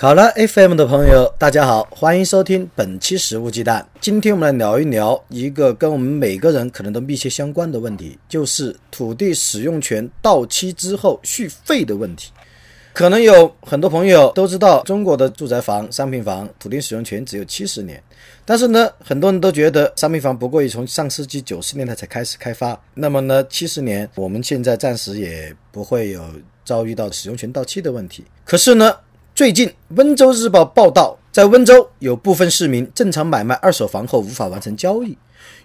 考拉 FM 的朋友，大家好，欢迎收听本期《食物鸡蛋》。今天我们来聊一聊一个跟我们每个人可能都密切相关的问题，就是土地使用权到期之后续费的问题。可能有很多朋友都知道，中国的住宅房、商品房土地使用权只有七十年，但是呢，很多人都觉得商品房不过于从上世纪九十年代才开始开发，那么呢，七十年我们现在暂时也不会有遭遇到使用权到期的问题。可是呢？最近，《温州日报》报道，在温州有部分市民正常买卖二手房后无法完成交易，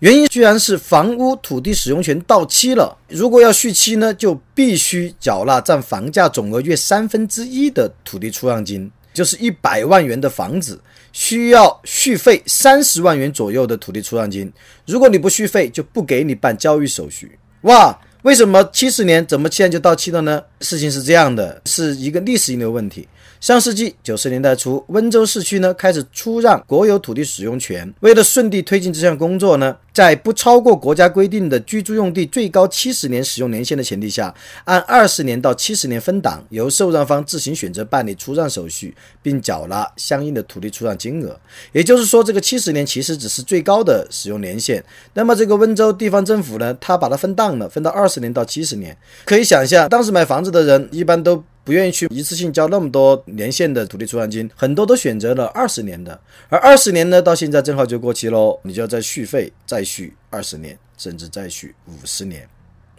原因居然是房屋土地使用权到期了。如果要续期呢，就必须缴纳占房价总额约三分之一的土地出让金，就是一百万元的房子需要续费三十万元左右的土地出让金。如果你不续费，就不给你办交易手续。哇！为什么七十年怎么现在就到期了呢？事情是这样的，是一个历史遗留问题。上世纪九十年代初，温州市区呢开始出让国有土地使用权。为了顺利推进这项工作呢，在不超过国家规定的居住用地最高七十年使用年限的前提下，按二十年到七十年分档，由受让方自行选择办理出让手续，并缴纳相应的土地出让金额。也就是说，这个七十年其实只是最高的使用年限。那么这个温州地方政府呢，他把它分档了，分到二十年到七十年。可以想象，当时买房子的人一般都。不愿意去一次性交那么多年限的土地出让金，很多都选择了二十年的，而二十年呢，到现在正好就过期喽，你就要再续费，再续二十年，甚至再续五十年。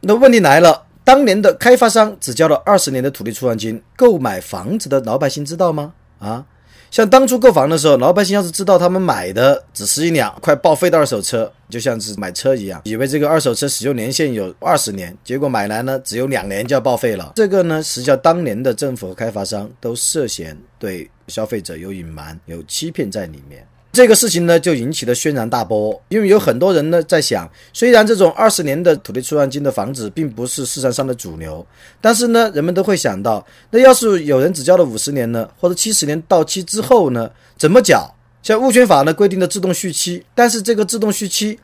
那问题来了，当年的开发商只交了二十年的土地出让金，购买房子的老百姓知道吗？啊？像当初购房的时候，老百姓要是知道他们买的只是一辆快报废的二手车，就像是买车一样，以为这个二手车使用年限有二十年，结果买来呢只有两年就要报废了。这个呢，实际上当年的政府和开发商都涉嫌对消费者有隐瞒、有欺骗在里面。这个事情呢，就引起了轩然大波，因为有很多人呢在想，虽然这种二十年的土地出让金的房子并不是市场上的主流，但是呢，人们都会想到，那要是有人只交了五十年呢，或者七十年到期之后呢，怎么缴？像物权法呢规定的自动续期，但是这个自动续期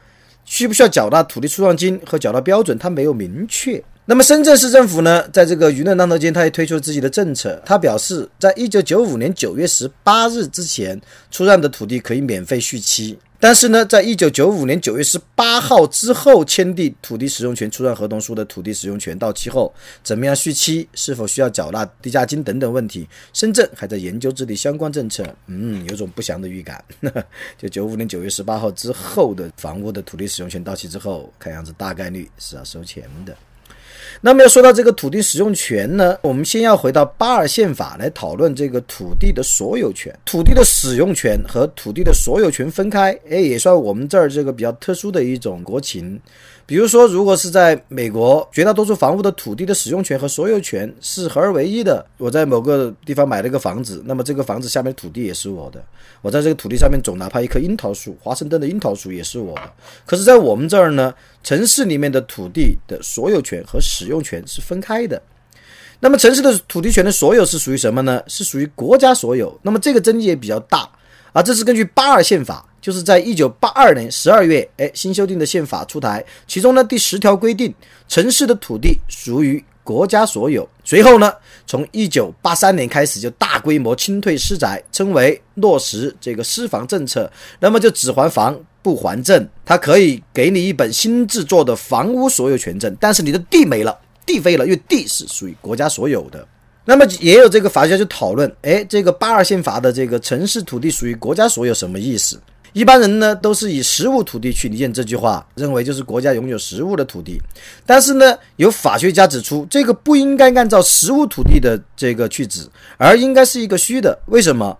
需不需要缴纳土地出让金和缴纳标准，它没有明确。那么深圳市政府呢，在这个舆论当中间，他也推出了自己的政策。他表示，在一九九五年九月十八日之前出让的土地可以免费续期，但是呢，在一九九五年九月十八号之后签订土地使用权出让合同书的土地使用权到期后，怎么样续期，是否需要缴纳地价金等等问题，深圳还在研究制定相关政策。嗯，有种不祥的预感。就九五年九月十八号之后的房屋的土地使用权到期之后，看样子大概率是要收钱的。那么要说到这个土地使用权呢，我们先要回到巴尔宪法来讨论这个土地的所有权。土地的使用权和土地的所有权分开，哎，也算我们这儿这个比较特殊的一种国情。比如说，如果是在美国，绝大多数房屋的土地的使用权和所有权是合二为一的。我在某个地方买了一个房子，那么这个房子下面土地也是我的。我在这个土地上面种哪怕一棵樱桃树，华盛顿的樱桃树也是我的。可是，在我们这儿呢，城市里面的土地的所有权和使用权是分开的。那么，城市的土地权的所有是属于什么呢？是属于国家所有。那么，这个争议也比较大啊。这是根据八二宪法。就是在一九八二年十二月，哎，新修订的宪法出台，其中呢第十条规定，城市的土地属于国家所有。随后呢，从一九八三年开始就大规模清退私宅，称为落实这个私房政策。那么就只还房不还证，他可以给你一本新制作的房屋所有权证，但是你的地没了，地废了，因为地是属于国家所有的。那么也有这个法学家就讨论，哎，这个八二宪法的这个城市土地属于国家所有什么意思？一般人呢都是以实物土地去理解这句话，认为就是国家拥有实物的土地。但是呢，有法学家指出，这个不应该按照实物土地的这个去指，而应该是一个虚的。为什么？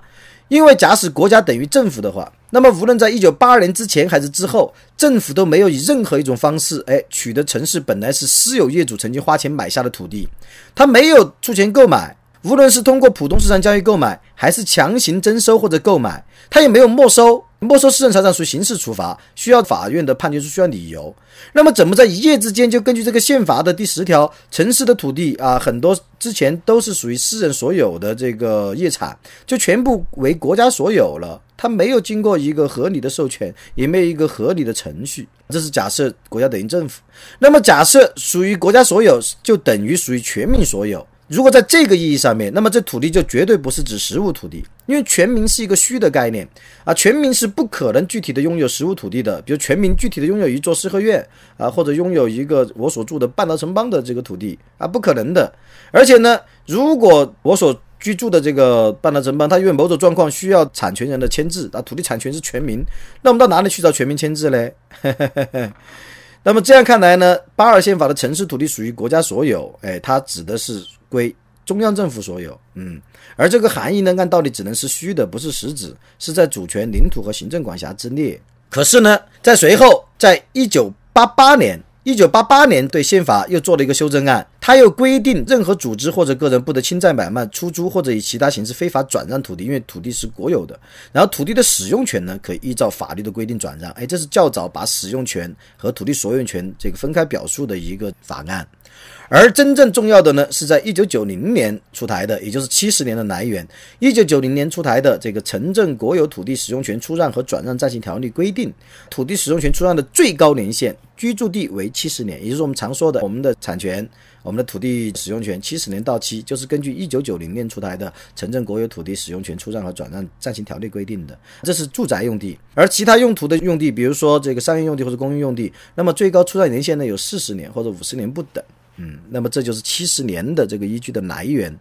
因为假使国家等于政府的话，那么无论在一九八二年之前还是之后，政府都没有以任何一种方式，哎，取得城市本来是私有业主曾经花钱买下的土地，他没有出钱购买。无论是通过普通市场交易购买，还是强行征收或者购买，他也没有没收。没收私人财产属于刑事处罚，需要法院的判决书，需要理由。那么怎么在一夜之间就根据这个宪法的第十条，城市的土地啊，很多之前都是属于私人所有的这个业产，就全部为国家所有了？它没有经过一个合理的授权，也没有一个合理的程序。这是假设国家等于政府。那么假设属于国家所有，就等于属于全民所有。如果在这个意义上面，那么这土地就绝对不是指实物土地，因为全民是一个虚的概念啊，全民是不可能具体的拥有实物土地的。比如全民具体的拥有一座四合院啊，或者拥有一个我所住的半岛城邦的这个土地啊，不可能的。而且呢，如果我所居住的这个半岛城邦，它因为某种状况需要产权人的签字啊，土地产权是全民，那我们到哪里去找全民签字嘞？那么这样看来呢，八二宪法的城市土地属于国家所有，哎，它指的是。归中央政府所有，嗯，而这个含义呢，按道理只能是虚的，不是实指，是在主权、领土和行政管辖之列。可是呢，在随后，在一九八八年，一九八八年对宪法又做了一个修正案，它又规定，任何组织或者个人不得侵占、买卖、出租或者以其他形式非法转让土地，因为土地是国有的。然后土地的使用权呢，可以依照法律的规定转让。哎，这是较早把使用权和土地所有权这个分开表述的一个法案。而真正重要的呢，是在一九九零年出台的，也就是七十年的来源。一九九零年出台的这个《城镇国有土地使用权出让和转让暂行条例》规定，土地使用权出让的最高年限，居住地为七十年，也就是我们常说的我们的产权，我们的土地使用权七十年到期，就是根据一九九零年出台的《城镇国有土地使用权出让和转让暂行条例》规定的。这是住宅用地，而其他用途的用地，比如说这个商业用地或者公寓用地，那么最高出让年限呢有四十年或者五十年不等。嗯，那么这就是七十年的这个依据的来源。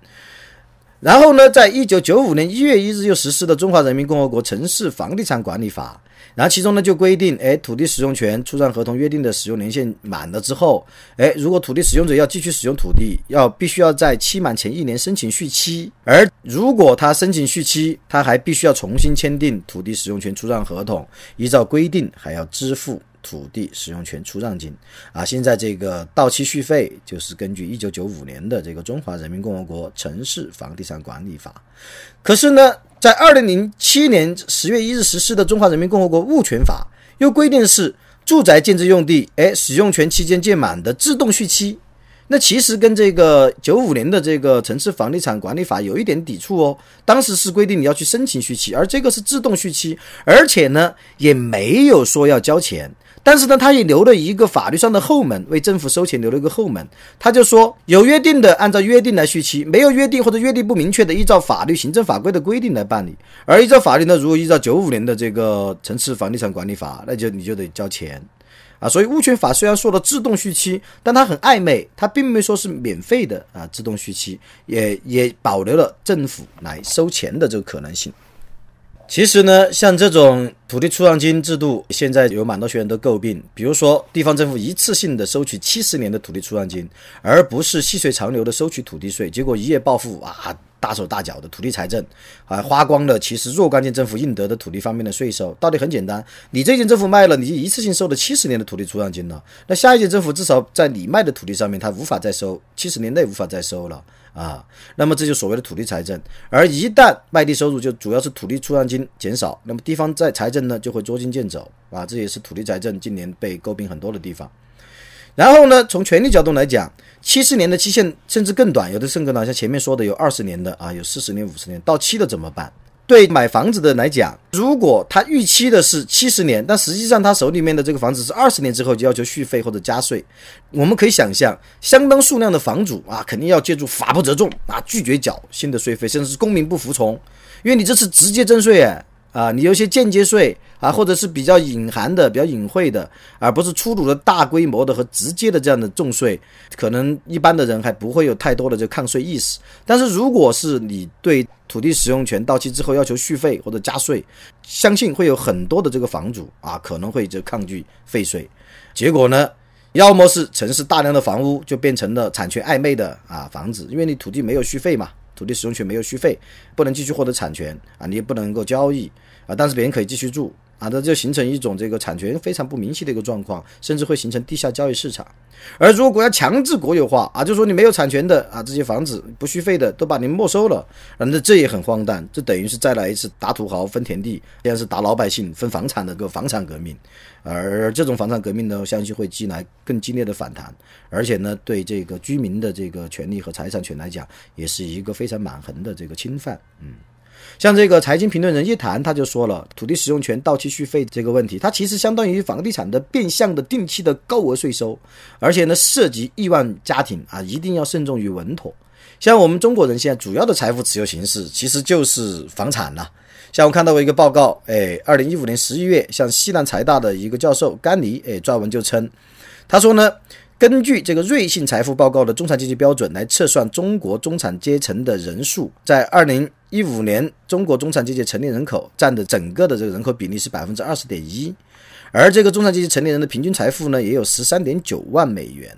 然后呢，在一九九五年一月一日又实施的《中华人民共和国城市房地产管理法》，然后其中呢就规定，哎，土地使用权出让合同约定的使用年限满了之后，哎，如果土地使用者要继续使用土地，要必须要在期满前一年申请续期，而如果他申请续期，他还必须要重新签订土地使用权出让合同，依照规定还要支付。土地使用权出让金啊，现在这个到期续费就是根据一九九五年的这个《中华人民共和国城市房地产管理法》。可是呢，在二零零七年十月一日实施的《中华人民共和国物权法》又规定是住宅建制用地，哎，使用权期间届满的自动续期。那其实跟这个九五年的这个城市房地产管理法有一点抵触哦。当时是规定你要去申请续期，而这个是自动续期，而且呢也没有说要交钱。但是呢，他也留了一个法律上的后门，为政府收钱留了一个后门。他就说，有约定的按照约定来续期，没有约定或者约定不明确的，依照法律、行政法规的规定来办理。而依照法律呢，如果依照九五年的这个城市房地产管理法，那就你就得交钱啊。所以物权法虽然说了自动续期，但它很暧昧，它并没说是免费的啊。自动续期也也保留了政府来收钱的这个可能性。其实呢，像这种土地出让金制度，现在有蛮多学员都诟病。比如说，地方政府一次性的收取七十年的土地出让金，而不是细水长流的收取土地税，结果一夜暴富啊，大手大脚的土地财政，啊，花光了其实若干届政府应得的土地方面的税收。道理很简单，你这届政府卖了，你就一次性收了七十年的土地出让金了，那下一届政府至少在你卖的土地上面，他无法再收，七十年内无法再收了。啊，那么这就所谓的土地财政，而一旦卖地收入就主要是土地出让金减少，那么地方在财政呢就会捉襟见肘啊，这也是土地财政近年被诟病很多的地方。然后呢，从权利角度来讲，七十年的期限甚至更短，有的甚至呢，像前面说的有二十年的啊，有四十年、五十年到期了怎么办？对买房子的来讲，如果他预期的是七十年，但实际上他手里面的这个房子是二十年之后就要求续费或者加税，我们可以想象，相当数量的房主啊，肯定要借助法不责众啊，拒绝缴新的税费，甚至是公民不服从，因为你这是直接征税哎。啊，你有些间接税啊，或者是比较隐含的、比较隐晦的，而不是粗鲁的大规模的和直接的这样的重税，可能一般的人还不会有太多的这个抗税意识。但是如果是你对土地使用权到期之后要求续费或者加税，相信会有很多的这个房主啊，可能会就抗拒废税。结果呢，要么是城市大量的房屋就变成了产权暧昧的啊房子，因为你土地没有续费嘛。土地使用权没有续费，不能继续获得产权啊，你也不能够交易啊，但是别人可以继续住啊，那就形成一种这个产权非常不明晰的一个状况，甚至会形成地下交易市场。而如果国家强制国有化啊，就说你没有产权的啊，这些房子不续费的都把你没收了，那这也很荒诞，这等于是再来一次打土豪分田地，现在是打老百姓分房产的个房产革命。而这种房产革命呢，相信会激来更激烈的反弹，而且呢，对这个居民的这个权利和财产权来讲，也是一个非常蛮横的这个侵犯。嗯。像这个财经评论人叶檀他就说了，土地使用权到期续费这个问题，它其实相当于房地产的变相的定期的高额税收，而且呢涉及亿万家庭啊，一定要慎重与稳妥。像我们中国人现在主要的财富持有形式其实就是房产了。像我看到过一个报告，哎，二零一五年十一月，像西南财大的一个教授甘尼，哎，撰文就称，他说呢。根据这个瑞信财富报告的中产阶级标准来测算中国中产阶层的人数，在二零一五年，中国中产阶级成年人口占的整个的这个人口比例是百分之二十点一，而这个中产阶级成年人的平均财富呢，也有十三点九万美元，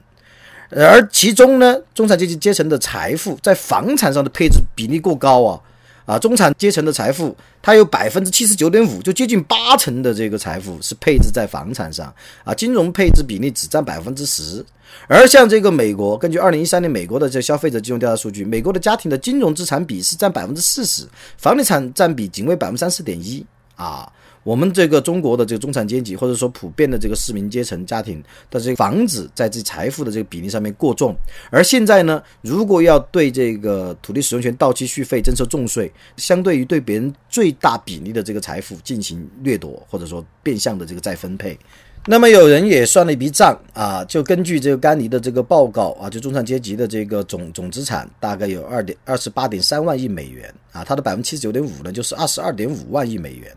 而其中呢，中产阶级阶层的财富在房产上的配置比例过高啊。啊，中产阶层的财富，它有百分之七十九点五，就接近八成的这个财富是配置在房产上啊，金融配置比例只占百分之十。而像这个美国，根据二零一三年美国的这消费者金融调查数据，美国的家庭的金融资产比是占百分之四十，房地产占比仅为百分之三十点一啊。我们这个中国的这个中产阶级，或者说普遍的这个市民阶层家庭的这个房子，在这财富的这个比例上面过重。而现在呢，如果要对这个土地使用权到期续费征收重税，相对于对别人最大比例的这个财富进行掠夺，或者说变相的这个再分配，那么有人也算了一笔账啊，就根据这个甘尼的这个报告啊，就中产阶级的这个总总资产大概有二点二十八点三万亿美元啊，它的百分之七十九点五呢，就是二十二点五万亿美元。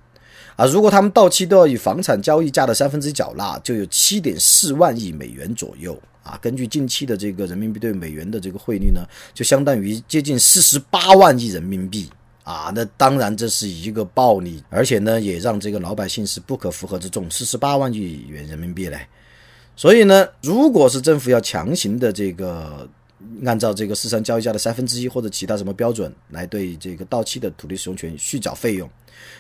啊，如果他们到期都要以房产交易价的三分之一缴纳，就有七点四万亿美元左右啊。根据近期的这个人民币对美元的这个汇率呢，就相当于接近四十八万亿人民币啊。那当然这是一个暴利，而且呢也让这个老百姓是不可负荷之重，四十八万亿元人民币嘞。所以呢，如果是政府要强行的这个。按照这个市场交易价的三分之一或者其他什么标准来对这个到期的土地使用权续缴费用，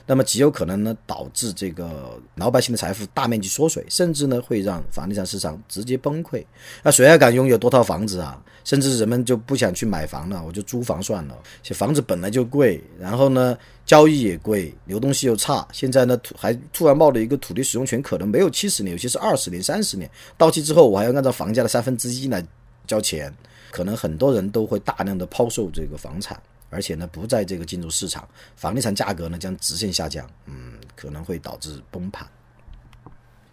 那么极有可能呢导致这个老百姓的财富大面积缩水，甚至呢会让房地产市场直接崩溃。那谁还敢拥有多套房子啊？甚至人们就不想去买房了，我就租房算了。这房子本来就贵，然后呢交易也贵，流动性又差。现在呢突还突然冒了一个土地使用权可能没有七十年，有些是二十年、三十年到期之后，我还要按照房价的三分之一来交钱。可能很多人都会大量的抛售这个房产，而且呢不在这个进入市场，房地产价格呢将直线下降，嗯，可能会导致崩盘。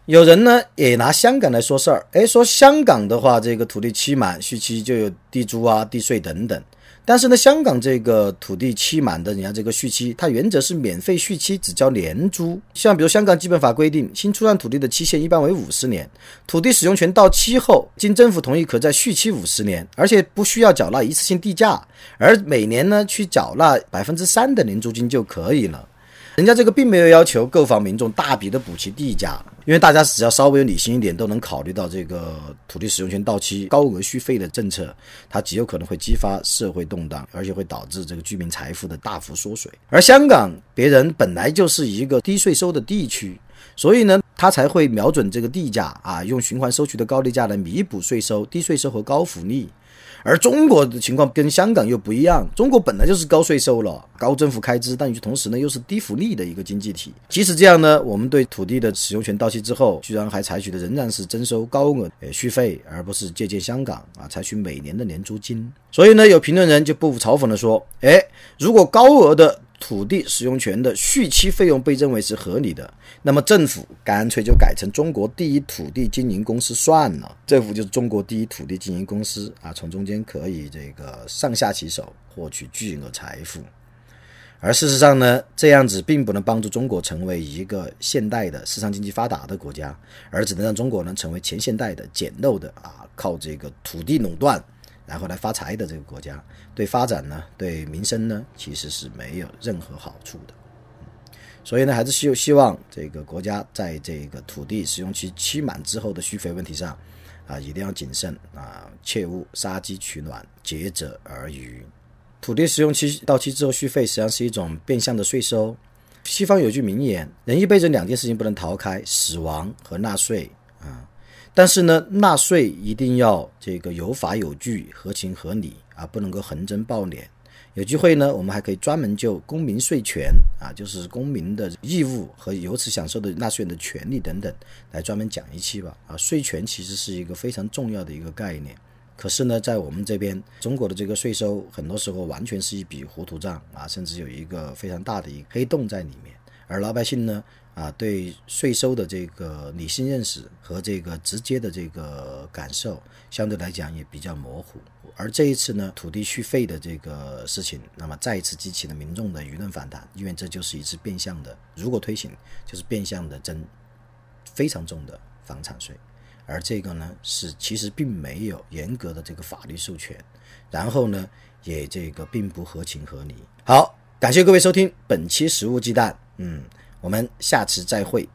有人呢也拿香港来说事儿，哎，说香港的话，这个土地期满续期就有地租啊、地税等等。但是呢，香港这个土地期满的，你看这个续期，它原则是免费续期，只交年租。像比如香港基本法规定，新出让土地的期限一般为五十年，土地使用权到期后，经政府同意，可在续期五十年，而且不需要缴纳一次性地价，而每年呢去缴纳百分之三的年租金就可以了。人家这个并没有要求购房民众大笔的补齐地价，因为大家只要稍微理性一点，都能考虑到这个土地使用权到期高额续费的政策，它极有可能会激发社会动荡，而且会导致这个居民财富的大幅缩水。而香港别人本来就是一个低税收的地区，所以呢，他才会瞄准这个地价啊，用循环收取的高地价来弥补税收、低税收和高福利。而中国的情况跟香港又不一样，中国本来就是高税收了、高政府开支，但与此同时呢，又是低福利的一个经济体。即使这样呢，我们对土地的使用权到期之后，居然还采取的仍然是征收高额呃续费，而不是借鉴香港啊，采取每年的年租金。所以呢，有评论人就不无嘲讽的说：“哎，如果高额的。”土地使用权的续期费用被认为是合理的，那么政府干脆就改成中国第一土地经营公司算了。政府就是中国第一土地经营公司啊，从中间可以这个上下其手，获取巨额财富。而事实上呢，这样子并不能帮助中国成为一个现代的市场经济发达的国家，而只能让中国呢成为前现代的简陋的啊，靠这个土地垄断。然后来发财的这个国家，对发展呢，对民生呢，其实是没有任何好处的。所以呢，还是希希望这个国家在这个土地使用期期满之后的续费问题上，啊，一定要谨慎啊，切勿杀鸡取卵，竭泽而渔。土地使用期到期之后续费，实际上是一种变相的税收。西方有句名言：人一辈子两件事情不能逃开，死亡和纳税啊。但是呢，纳税一定要这个有法有据、合情合理啊，不能够横征暴敛。有机会呢，我们还可以专门就公民税权啊，就是公民的义务和由此享受的纳税人的权利等等，来专门讲一期吧。啊，税权其实是一个非常重要的一个概念。可是呢，在我们这边，中国的这个税收很多时候完全是一笔糊涂账啊，甚至有一个非常大的一个黑洞在里面。而老百姓呢，啊，对税收的这个理性认识和这个直接的这个感受，相对来讲也比较模糊。而这一次呢，土地续费的这个事情，那么再一次激起了民众的舆论反弹，因为这就是一次变相的，如果推行，就是变相的征非常重的房产税。而这个呢，是其实并没有严格的这个法律授权，然后呢，也这个并不合情合理。好，感谢各位收听本期食物鸡蛋，嗯，我们下次再会。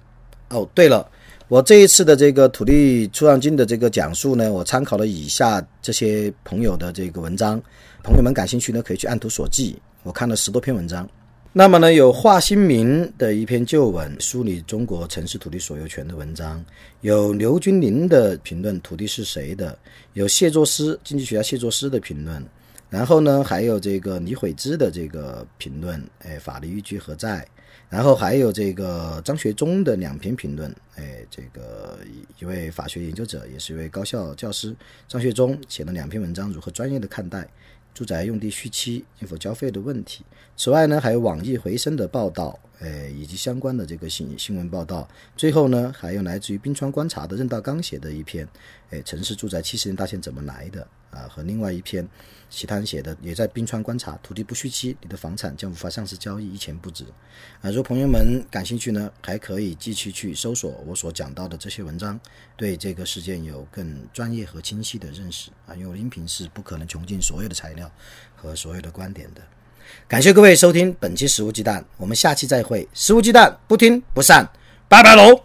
哦，对了，我这一次的这个土地出让金的这个讲述呢，我参考了以下这些朋友的这个文章，朋友们感兴趣呢，可以去按图索骥，我看了十多篇文章。那么呢，有华新民的一篇旧文，梳理中国城市土地所有权的文章；有刘君林的评论，土地是谁的；有谢作诗经济学家谢作诗的评论；然后呢，还有这个李悔之的这个评论，哎，法律依据何在？然后还有这个张学忠的两篇评论，哎，这个一位法学研究者，也是一位高校教师，张学忠写了两篇文章，如何专业的看待。住宅用地续期应否交费的问题。此外呢，还有网易回声的报道，呃，以及相关的这个新新闻报道。最后呢，还有来自于冰川观察的任道刚写的一篇，诶，城市住宅七十年大限怎么来的啊？和另外一篇。其他人写的也在冰川观察，土地不续期，你的房产将无法上市交易，一钱不值。啊，如果朋友们感兴趣呢，还可以继续去搜索我所讲到的这些文章，对这个事件有更专业和清晰的认识。啊，因为音频是不可能穷尽所有的材料和所有的观点的。感谢各位收听本期食物鸡蛋，我们下期再会。食物鸡蛋不听不散，拜拜喽。